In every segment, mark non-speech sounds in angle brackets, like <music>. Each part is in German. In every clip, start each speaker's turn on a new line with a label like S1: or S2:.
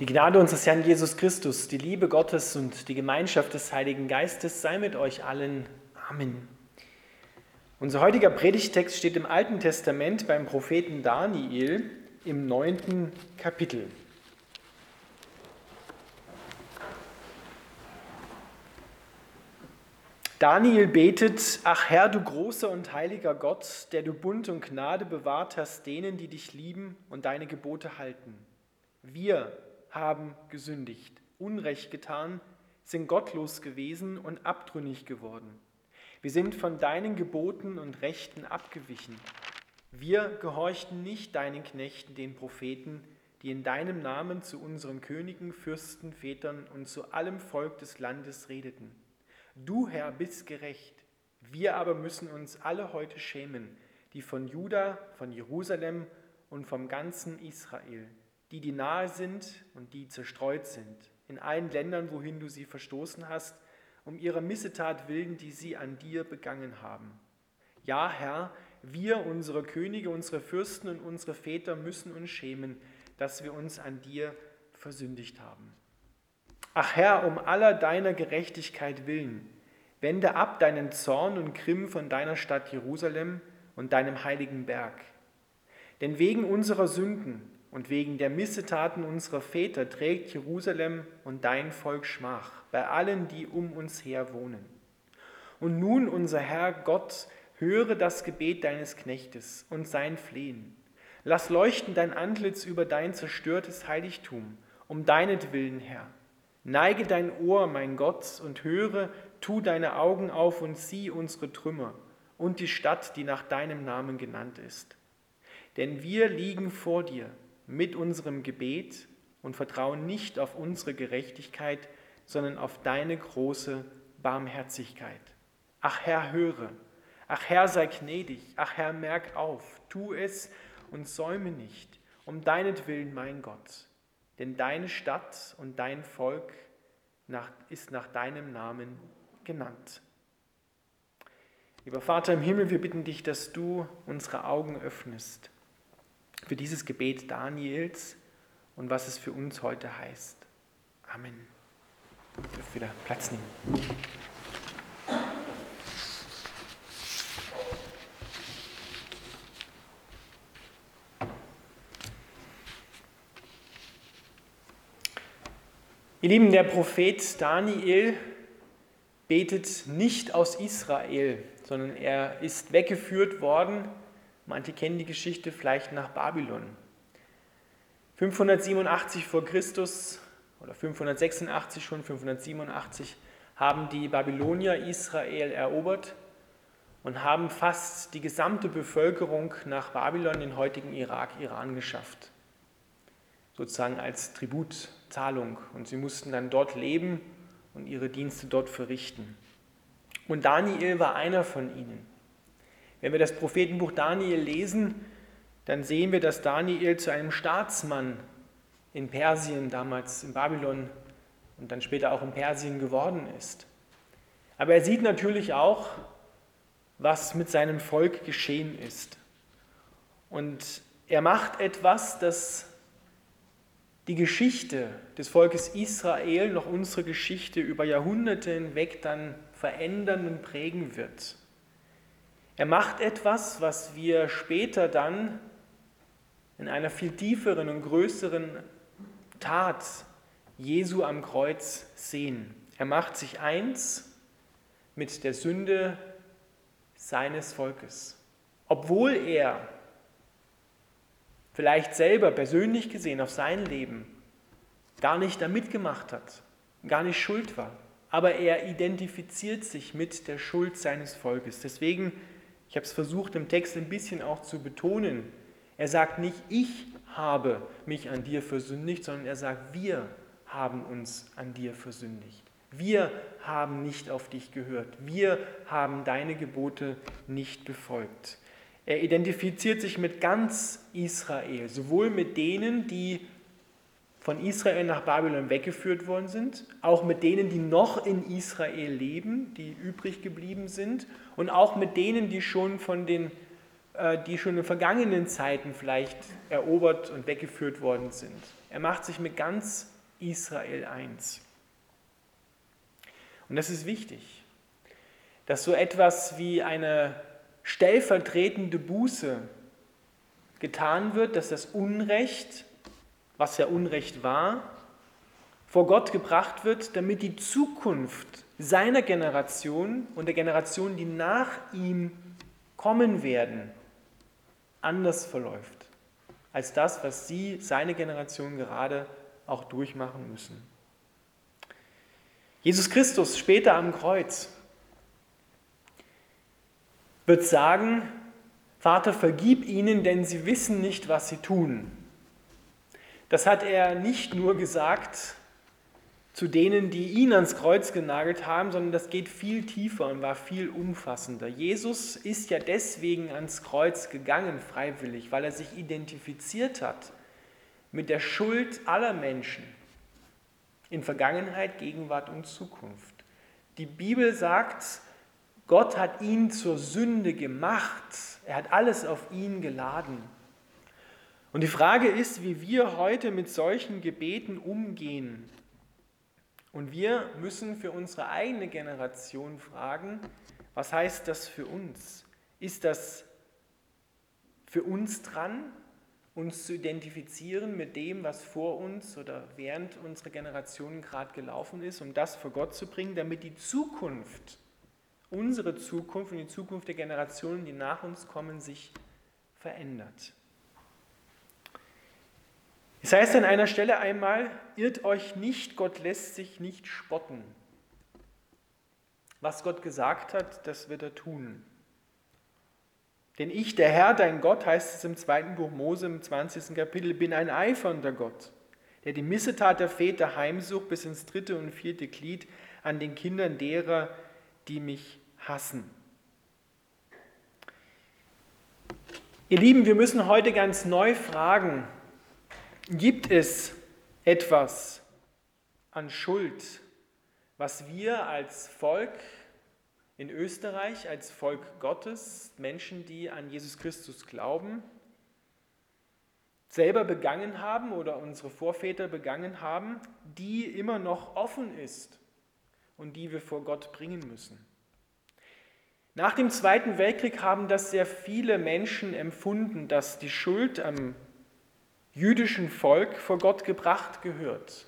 S1: Die Gnade unseres Herrn Jesus Christus, die Liebe Gottes und die Gemeinschaft des Heiligen Geistes sei mit euch allen. Amen. Unser heutiger Predigtext steht im Alten Testament beim Propheten Daniel im neunten Kapitel. Daniel betet, ach Herr, du großer und heiliger Gott, der du Bund und Gnade bewahrt hast denen, die dich lieben und deine Gebote halten. Wir haben gesündigt, Unrecht getan, sind gottlos gewesen und abtrünnig geworden. Wir sind von deinen Geboten und Rechten abgewichen. Wir gehorchten nicht deinen Knechten, den Propheten, die in deinem Namen zu unseren Königen, Fürsten, Vätern und zu allem Volk des Landes redeten. Du, Herr, bist gerecht. Wir aber müssen uns alle heute schämen, die von Juda, von Jerusalem und vom ganzen Israel, die, die nahe sind und die zerstreut sind, in allen Ländern, wohin du sie verstoßen hast, um ihrer Missetat willen, die sie an dir begangen haben. Ja, Herr, wir, unsere Könige, unsere Fürsten und unsere Väter müssen uns schämen, dass wir uns an dir versündigt haben. Ach Herr, um aller deiner Gerechtigkeit willen, wende ab deinen Zorn und Grimm von deiner Stadt Jerusalem und deinem heiligen Berg. Denn wegen unserer Sünden und wegen der Missetaten unserer Väter trägt Jerusalem und dein Volk Schmach bei allen, die um uns her wohnen. Und nun, unser Herr Gott, höre das Gebet deines Knechtes und sein Flehen. Lass leuchten dein Antlitz über dein zerstörtes Heiligtum, um deinetwillen, Herr Neige dein Ohr, mein Gott, und höre, tu deine Augen auf und sieh unsere Trümmer und die Stadt, die nach deinem Namen genannt ist. Denn wir liegen vor dir mit unserem Gebet und vertrauen nicht auf unsere Gerechtigkeit, sondern auf deine große Barmherzigkeit. Ach Herr, höre, ach Herr, sei gnädig, ach Herr, merk auf, tu es und säume nicht, um deinetwillen, mein Gott. Denn deine Stadt und dein Volk nach, ist nach deinem Namen genannt. Lieber Vater im Himmel, wir bitten dich, dass du unsere Augen öffnest für dieses Gebet Daniels und was es für uns heute heißt. Amen. Ich darf wieder Platz nehmen. Ihr Lieben, der Prophet Daniel betet nicht aus Israel, sondern er ist weggeführt worden, manche kennen die Geschichte vielleicht nach Babylon. 587 vor Christus oder 586 schon, 587 haben die Babylonier Israel erobert und haben fast die gesamte Bevölkerung nach Babylon, den heutigen Irak, Iran geschafft sozusagen als Tributzahlung. Und sie mussten dann dort leben und ihre Dienste dort verrichten. Und Daniel war einer von ihnen. Wenn wir das Prophetenbuch Daniel lesen, dann sehen wir, dass Daniel zu einem Staatsmann in Persien, damals in Babylon und dann später auch in Persien geworden ist. Aber er sieht natürlich auch, was mit seinem Volk geschehen ist. Und er macht etwas, das die Geschichte des Volkes Israel noch unsere Geschichte über Jahrhunderte hinweg dann verändern und prägen wird. Er macht etwas, was wir später dann in einer viel tieferen und größeren Tat Jesu am Kreuz sehen. Er macht sich eins mit der Sünde seines Volkes. Obwohl er vielleicht selber persönlich gesehen auf sein Leben gar nicht da mitgemacht hat, gar nicht schuld war. Aber er identifiziert sich mit der Schuld seines Volkes. Deswegen, ich habe es versucht im Text ein bisschen auch zu betonen, er sagt nicht, ich habe mich an dir versündigt, sondern er sagt, wir haben uns an dir versündigt. Wir haben nicht auf dich gehört. Wir haben deine Gebote nicht befolgt. Er identifiziert sich mit ganz Israel, sowohl mit denen, die von Israel nach Babylon weggeführt worden sind, auch mit denen, die noch in Israel leben, die übrig geblieben sind, und auch mit denen, die schon von den äh, die schon in vergangenen Zeiten vielleicht erobert und weggeführt worden sind. Er macht sich mit ganz Israel eins. Und das ist wichtig, dass so etwas wie eine stellvertretende Buße getan wird, dass das Unrecht, was ja Unrecht war, vor Gott gebracht wird, damit die Zukunft seiner Generation und der Generation, die nach ihm kommen werden, anders verläuft als das, was sie, seine Generation gerade auch durchmachen müssen. Jesus Christus später am Kreuz wird sagen, Vater, vergib ihnen, denn sie wissen nicht, was sie tun. Das hat er nicht nur gesagt zu denen, die ihn ans Kreuz genagelt haben, sondern das geht viel tiefer und war viel umfassender. Jesus ist ja deswegen ans Kreuz gegangen, freiwillig, weil er sich identifiziert hat mit der Schuld aller Menschen in Vergangenheit, Gegenwart und Zukunft. Die Bibel sagt, Gott hat ihn zur Sünde gemacht. Er hat alles auf ihn geladen. Und die Frage ist, wie wir heute mit solchen Gebeten umgehen. Und wir müssen für unsere eigene Generation fragen, was heißt das für uns? Ist das für uns dran, uns zu identifizieren mit dem, was vor uns oder während unserer Generation gerade gelaufen ist, um das vor Gott zu bringen, damit die Zukunft, unsere Zukunft und die Zukunft der Generationen, die nach uns kommen, sich verändert. Es heißt an einer Stelle einmal, irrt euch nicht, Gott lässt sich nicht spotten. Was Gott gesagt hat, das wird er tun. Denn ich, der Herr, dein Gott, heißt es im zweiten Buch Mose im 20. Kapitel, bin ein eifernder Gott, der die Missetat der Väter heimsucht bis ins dritte und vierte Glied an den Kindern derer, die mich hassen. Ihr Lieben, wir müssen heute ganz neu fragen, Gibt es etwas an Schuld, was wir als Volk in Österreich, als Volk Gottes, Menschen, die an Jesus Christus glauben, selber begangen haben oder unsere Vorväter begangen haben, die immer noch offen ist und die wir vor Gott bringen müssen. Nach dem Zweiten Weltkrieg haben das sehr viele Menschen empfunden, dass die Schuld am jüdischen Volk vor Gott gebracht gehört.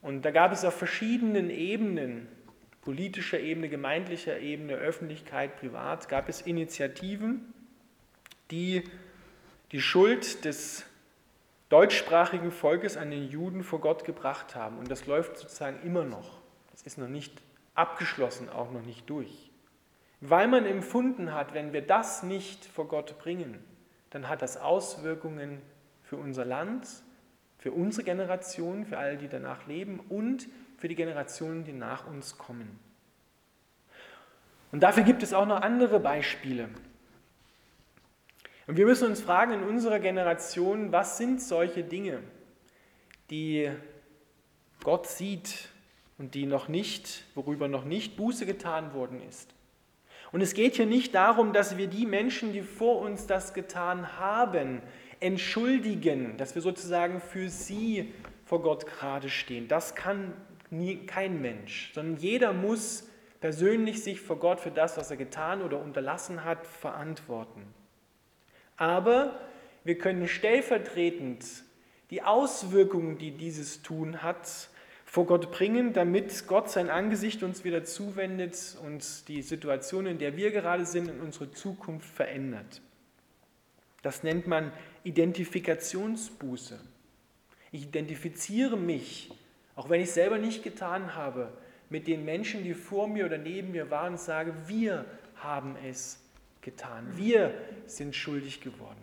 S1: Und da gab es auf verschiedenen Ebenen, politischer Ebene, gemeindlicher Ebene, Öffentlichkeit, privat, gab es Initiativen, die die Schuld des deutschsprachigen Volkes an den Juden vor Gott gebracht haben. Und das läuft sozusagen immer noch. Das ist noch nicht abgeschlossen, auch noch nicht durch. Weil man empfunden hat, wenn wir das nicht vor Gott bringen, dann hat das Auswirkungen für unser Land, für unsere Generation, für alle, die danach leben und für die Generationen, die nach uns kommen. Und dafür gibt es auch noch andere Beispiele. Und wir müssen uns fragen in unserer Generation, was sind solche Dinge, die Gott sieht und die noch nicht, worüber noch nicht Buße getan worden ist. Und es geht hier nicht darum, dass wir die Menschen, die vor uns das getan haben, entschuldigen, dass wir sozusagen für sie vor Gott gerade stehen. Das kann nie, kein Mensch, sondern jeder muss persönlich sich vor Gott für das, was er getan oder unterlassen hat, verantworten. Aber wir können stellvertretend die Auswirkungen, die dieses Tun hat, vor Gott bringen, damit Gott sein Angesicht uns wieder zuwendet und die Situation, in der wir gerade sind, in unsere Zukunft verändert. Das nennt man Identifikationsbuße. Ich identifiziere mich, auch wenn ich selber nicht getan habe, mit den Menschen, die vor mir oder neben mir waren und sage, wir haben es getan. Wir sind schuldig geworden.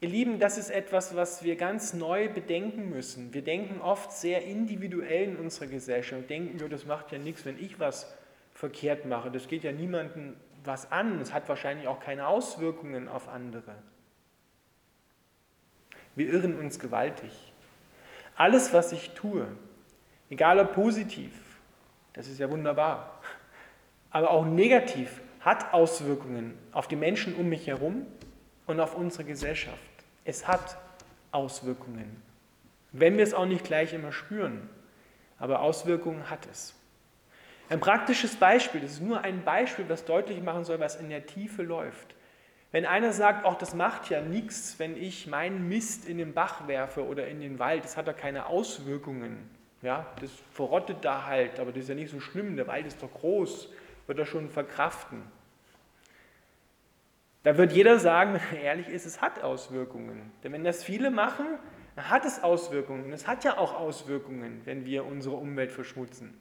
S1: Ihr Lieben, das ist etwas, was wir ganz neu bedenken müssen. Wir denken oft sehr individuell in unserer Gesellschaft. Denken wir, das macht ja nichts, wenn ich was verkehrt mache. Das geht ja niemandem was an. Es hat wahrscheinlich auch keine Auswirkungen auf andere. Wir irren uns gewaltig. Alles, was ich tue, egal ob positiv, das ist ja wunderbar, aber auch negativ, hat Auswirkungen auf die Menschen um mich herum und auf unsere Gesellschaft. Es hat Auswirkungen. Wenn wir es auch nicht gleich immer spüren, aber Auswirkungen hat es. Ein praktisches Beispiel, das ist nur ein Beispiel, das deutlich machen soll, was in der Tiefe läuft. Wenn einer sagt, auch das macht ja nichts, wenn ich meinen Mist in den Bach werfe oder in den Wald, das hat ja keine Auswirkungen. Ja, das verrottet da halt, aber das ist ja nicht so schlimm, der Wald ist doch groß, wird er schon verkraften. Da wird jeder sagen, wenn <laughs> er ehrlich ist, es hat Auswirkungen. Denn wenn das viele machen, dann hat es Auswirkungen. Und es hat ja auch Auswirkungen, wenn wir unsere Umwelt verschmutzen.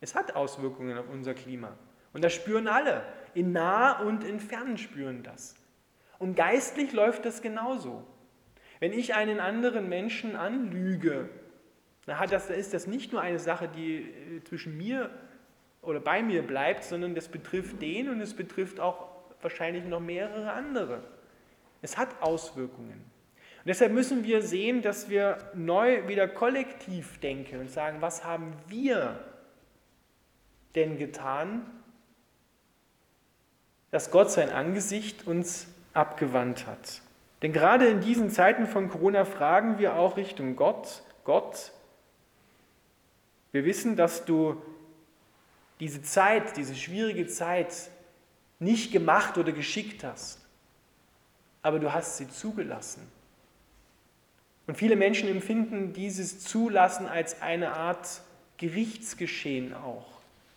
S1: Es hat Auswirkungen auf unser Klima. Und das spüren alle. In nah und in fern spüren das. Und geistlich läuft das genauso. Wenn ich einen anderen Menschen anlüge, dann hat das, ist das nicht nur eine Sache, die äh, zwischen mir oder bei mir bleibt, sondern das betrifft den und es betrifft auch wahrscheinlich noch mehrere andere. Es hat Auswirkungen. Und deshalb müssen wir sehen, dass wir neu wieder kollektiv denken und sagen, was haben wir denn getan, dass Gott sein Angesicht uns abgewandt hat. Denn gerade in diesen Zeiten von Corona fragen wir auch Richtung Gott, Gott, wir wissen, dass du diese Zeit, diese schwierige Zeit nicht gemacht oder geschickt hast, aber du hast sie zugelassen. Und viele Menschen empfinden dieses Zulassen als eine Art Gerichtsgeschehen auch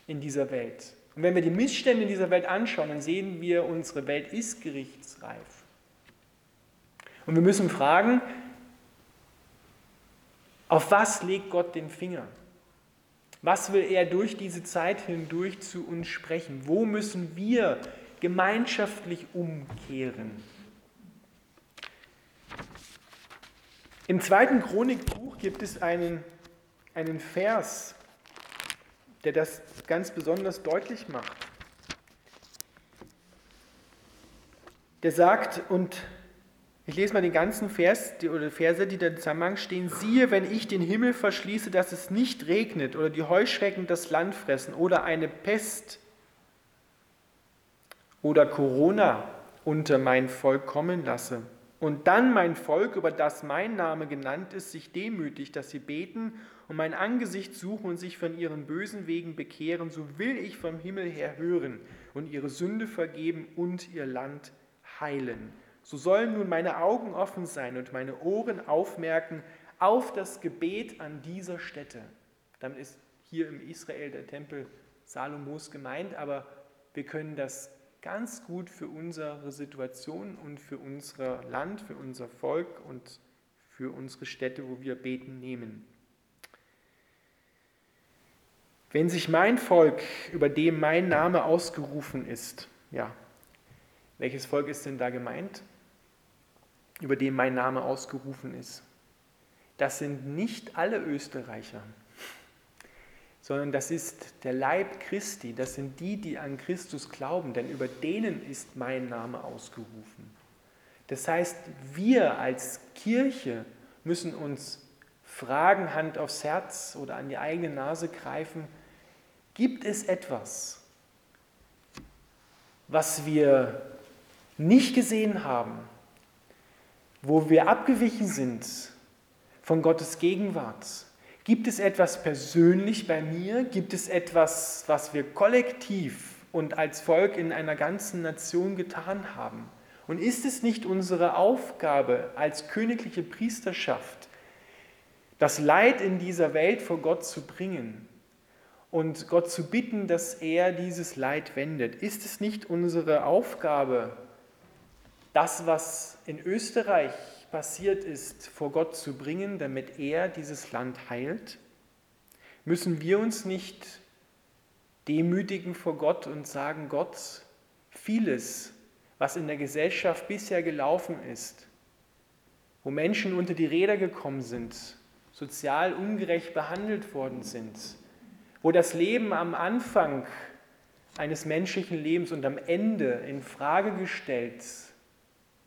S1: in dieser Welt. Und wenn wir die Missstände in dieser Welt anschauen, dann sehen wir, unsere Welt ist gerichtsreif. Und wir müssen fragen, auf was legt Gott den Finger? Was will er durch diese Zeit hindurch zu uns sprechen? Wo müssen wir gemeinschaftlich umkehren? Im zweiten Chronikbuch gibt es einen, einen Vers, der das ganz besonders deutlich macht. Der sagt, und ich lese mal den ganzen Vers oder Verse, die da im Zusammenhang stehen. Siehe, wenn ich den Himmel verschließe, dass es nicht regnet oder die Heuschrecken das Land fressen oder eine Pest oder Corona unter mein Volk kommen lasse und dann mein Volk, über das mein Name genannt ist, sich demütigt, dass sie beten und mein Angesicht suchen und sich von ihren bösen Wegen bekehren, so will ich vom Himmel her hören und ihre Sünde vergeben und ihr Land heilen. So sollen nun meine Augen offen sein und meine Ohren aufmerken auf das Gebet an dieser Stätte. Damit ist hier im Israel der Tempel Salomos gemeint, aber wir können das ganz gut für unsere Situation und für unser Land, für unser Volk und für unsere Städte, wo wir beten, nehmen. Wenn sich mein Volk, über dem mein Name ausgerufen ist, ja, welches Volk ist denn da gemeint? Über dem mein Name ausgerufen ist. Das sind nicht alle Österreicher, sondern das ist der Leib Christi, das sind die, die an Christus glauben, denn über denen ist mein Name ausgerufen. Das heißt, wir als Kirche müssen uns fragen, Hand aufs Herz oder an die eigene Nase greifen, Gibt es etwas, was wir nicht gesehen haben, wo wir abgewichen sind von Gottes Gegenwart? Gibt es etwas persönlich bei mir? Gibt es etwas, was wir kollektiv und als Volk in einer ganzen Nation getan haben? Und ist es nicht unsere Aufgabe als königliche Priesterschaft, das Leid in dieser Welt vor Gott zu bringen und Gott zu bitten, dass er dieses Leid wendet. Ist es nicht unsere Aufgabe, das, was in Österreich passiert ist, vor Gott zu bringen, damit er dieses Land heilt? Müssen wir uns nicht demütigen vor Gott und sagen, Gott, vieles, was in der Gesellschaft bisher gelaufen ist, wo Menschen unter die Räder gekommen sind, sozial ungerecht behandelt worden sind, wo das Leben am Anfang eines menschlichen Lebens und am Ende in Frage gestellt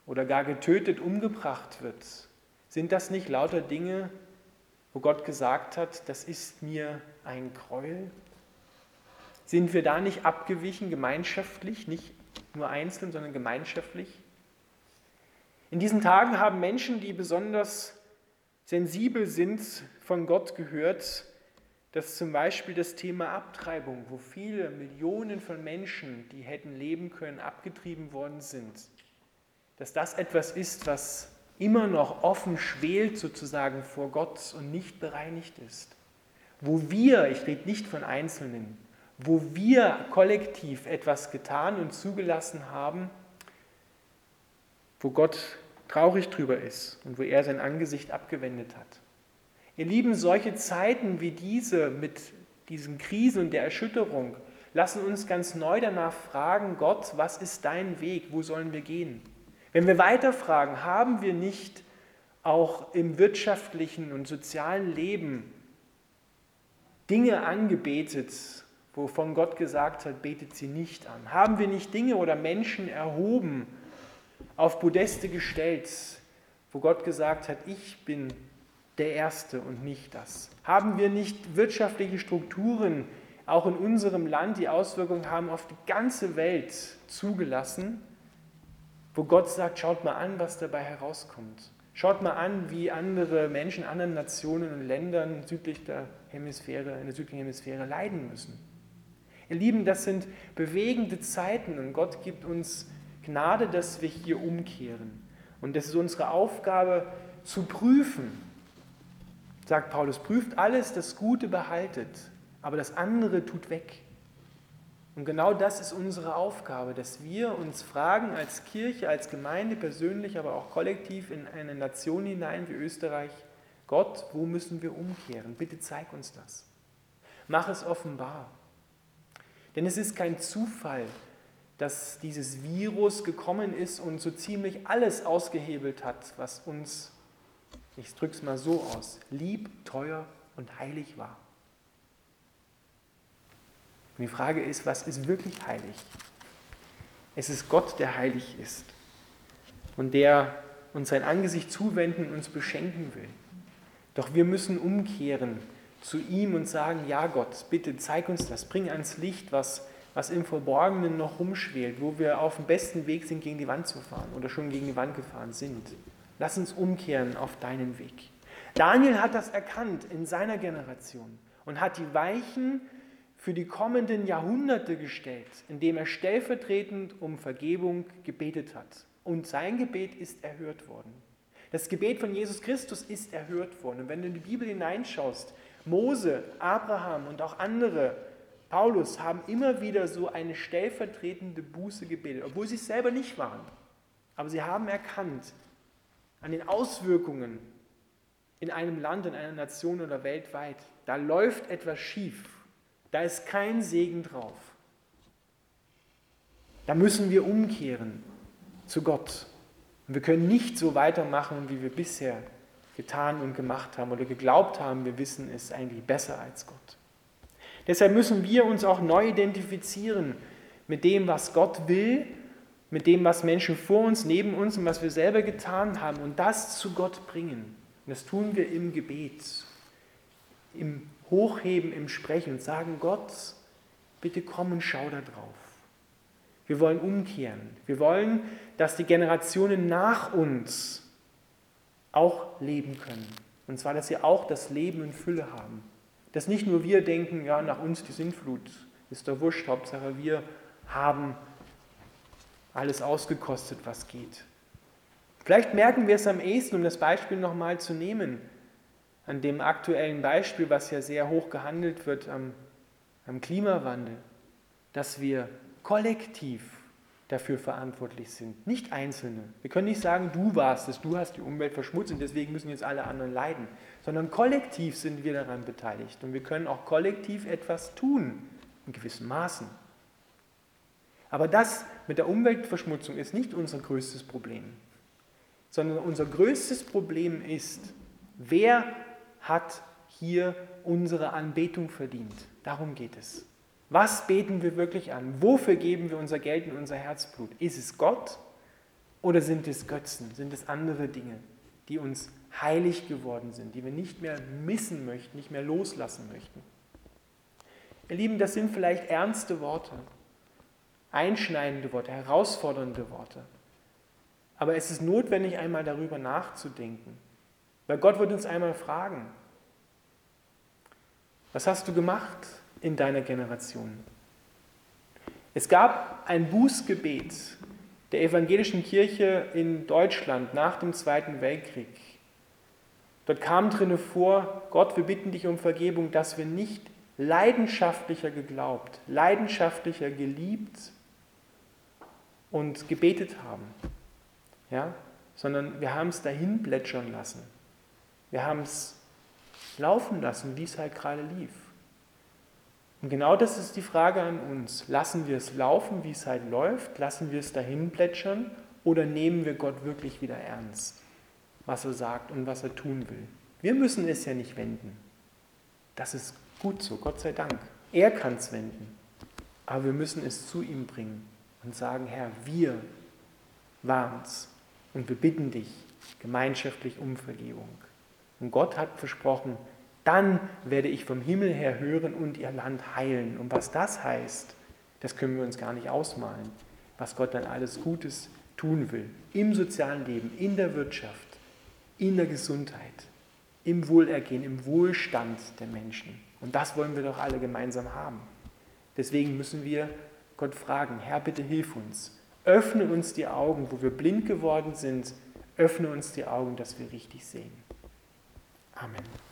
S1: oder gar getötet, umgebracht wird, sind das nicht lauter Dinge, wo Gott gesagt hat, das ist mir ein Gräuel? Sind wir da nicht abgewichen, gemeinschaftlich, nicht nur einzeln, sondern gemeinschaftlich? In diesen Tagen haben Menschen, die besonders sensibel sind, von Gott gehört, dass zum Beispiel das Thema Abtreibung, wo viele Millionen von Menschen, die hätten leben können, abgetrieben worden sind, dass das etwas ist, was immer noch offen schwelt sozusagen vor Gott und nicht bereinigt ist. Wo wir, ich rede nicht von Einzelnen, wo wir kollektiv etwas getan und zugelassen haben, wo Gott traurig drüber ist und wo er sein Angesicht abgewendet hat. Ihr Lieben, solche Zeiten wie diese mit diesen Krisen und der Erschütterung lassen uns ganz neu danach fragen, Gott, was ist dein Weg? Wo sollen wir gehen? Wenn wir weiterfragen, haben wir nicht auch im wirtschaftlichen und sozialen Leben Dinge angebetet, wovon Gott gesagt hat, betet sie nicht an? Haben wir nicht Dinge oder Menschen erhoben, auf Podeste gestellt, wo Gott gesagt hat, ich bin der Erste und nicht das? Haben wir nicht wirtschaftliche Strukturen, auch in unserem Land, die Auswirkungen haben auf die ganze Welt zugelassen, wo Gott sagt, schaut mal an, was dabei herauskommt. Schaut mal an, wie andere Menschen, anderen Nationen und Ländern südlich der Hemisphäre, in der südlichen Hemisphäre leiden müssen. Ihr Lieben, das sind bewegende Zeiten und Gott gibt uns Gnade, dass wir hier umkehren. Und das ist unsere Aufgabe zu prüfen. Sagt Paulus, prüft alles, das Gute behaltet, aber das andere tut weg. Und genau das ist unsere Aufgabe, dass wir uns fragen als Kirche, als Gemeinde persönlich, aber auch kollektiv in eine Nation hinein wie Österreich, Gott, wo müssen wir umkehren? Bitte zeig uns das. Mach es offenbar. Denn es ist kein Zufall, dass dieses Virus gekommen ist und so ziemlich alles ausgehebelt hat, was uns, ich drücke es mal so aus, lieb, teuer und heilig war. Und die Frage ist, was ist wirklich heilig? Es ist Gott, der heilig ist und der uns sein Angesicht zuwenden und uns beschenken will. Doch wir müssen umkehren zu ihm und sagen, ja Gott, bitte zeig uns das, bring ans Licht, was was im Verborgenen noch rumschwelt, wo wir auf dem besten Weg sind, gegen die Wand zu fahren oder schon gegen die Wand gefahren sind. Lass uns umkehren auf deinen Weg. Daniel hat das erkannt in seiner Generation und hat die Weichen für die kommenden Jahrhunderte gestellt, indem er stellvertretend um Vergebung gebetet hat. Und sein Gebet ist erhört worden. Das Gebet von Jesus Christus ist erhört worden. Und wenn du in die Bibel hineinschaust, Mose, Abraham und auch andere Paulus haben immer wieder so eine stellvertretende Buße gebetet, obwohl sie es selber nicht waren. Aber sie haben erkannt an den Auswirkungen in einem Land, in einer Nation oder weltweit, da läuft etwas schief, da ist kein Segen drauf. Da müssen wir umkehren zu Gott. Und wir können nicht so weitermachen, wie wir bisher getan und gemacht haben oder geglaubt haben, wir wissen es eigentlich besser als Gott. Deshalb müssen wir uns auch neu identifizieren mit dem, was Gott will, mit dem, was Menschen vor uns, neben uns und was wir selber getan haben und das zu Gott bringen. Und das tun wir im Gebet, im Hochheben, im Sprechen und sagen, Gott, bitte komm und schau da drauf. Wir wollen umkehren. Wir wollen, dass die Generationen nach uns auch leben können. Und zwar, dass sie auch das Leben in Fülle haben. Dass nicht nur wir denken, ja, nach uns die Sintflut, ist doch wurscht, Hauptsache wir haben alles ausgekostet, was geht. Vielleicht merken wir es am ehesten, um das Beispiel nochmal zu nehmen, an dem aktuellen Beispiel, was ja sehr hoch gehandelt wird am, am Klimawandel, dass wir kollektiv dafür verantwortlich sind, nicht Einzelne. Wir können nicht sagen, du warst es, du hast die Umwelt verschmutzt und deswegen müssen jetzt alle anderen leiden, sondern kollektiv sind wir daran beteiligt und wir können auch kollektiv etwas tun, in gewissen Maßen. Aber das mit der Umweltverschmutzung ist nicht unser größtes Problem, sondern unser größtes Problem ist, wer hat hier unsere Anbetung verdient. Darum geht es. Was beten wir wirklich an? Wofür geben wir unser Geld und unser Herzblut? Ist es Gott oder sind es Götzen? Sind es andere Dinge, die uns heilig geworden sind, die wir nicht mehr missen möchten, nicht mehr loslassen möchten? Ihr Lieben, das sind vielleicht ernste Worte, einschneidende Worte, herausfordernde Worte. Aber es ist notwendig, einmal darüber nachzudenken. Weil Gott wird uns einmal fragen, was hast du gemacht in deiner Generation? Es gab ein Bußgebet der evangelischen Kirche in Deutschland nach dem Zweiten Weltkrieg. Dort kam drinne vor, Gott, wir bitten dich um Vergebung, dass wir nicht leidenschaftlicher geglaubt, leidenschaftlicher geliebt und gebetet haben, ja? sondern wir haben es dahin plätschern lassen. Wir haben es laufen lassen, wie es halt gerade lief. Und genau das ist die Frage an uns. Lassen wir es laufen, wie es halt läuft? Lassen wir es dahin plätschern? Oder nehmen wir Gott wirklich wieder ernst, was er sagt und was er tun will? Wir müssen es ja nicht wenden. Das ist gut so, Gott sei Dank. Er kann es wenden. Aber wir müssen es zu ihm bringen und sagen, Herr, wir waren es und wir bitten dich gemeinschaftlich um Vergebung. Und Gott hat versprochen, dann werde ich vom Himmel her hören und ihr Land heilen. Und was das heißt, das können wir uns gar nicht ausmalen, was Gott dann alles Gutes tun will. Im sozialen Leben, in der Wirtschaft, in der Gesundheit, im Wohlergehen, im Wohlstand der Menschen. Und das wollen wir doch alle gemeinsam haben. Deswegen müssen wir Gott fragen, Herr, bitte hilf uns. Öffne uns die Augen, wo wir blind geworden sind. Öffne uns die Augen, dass wir richtig sehen. Amen.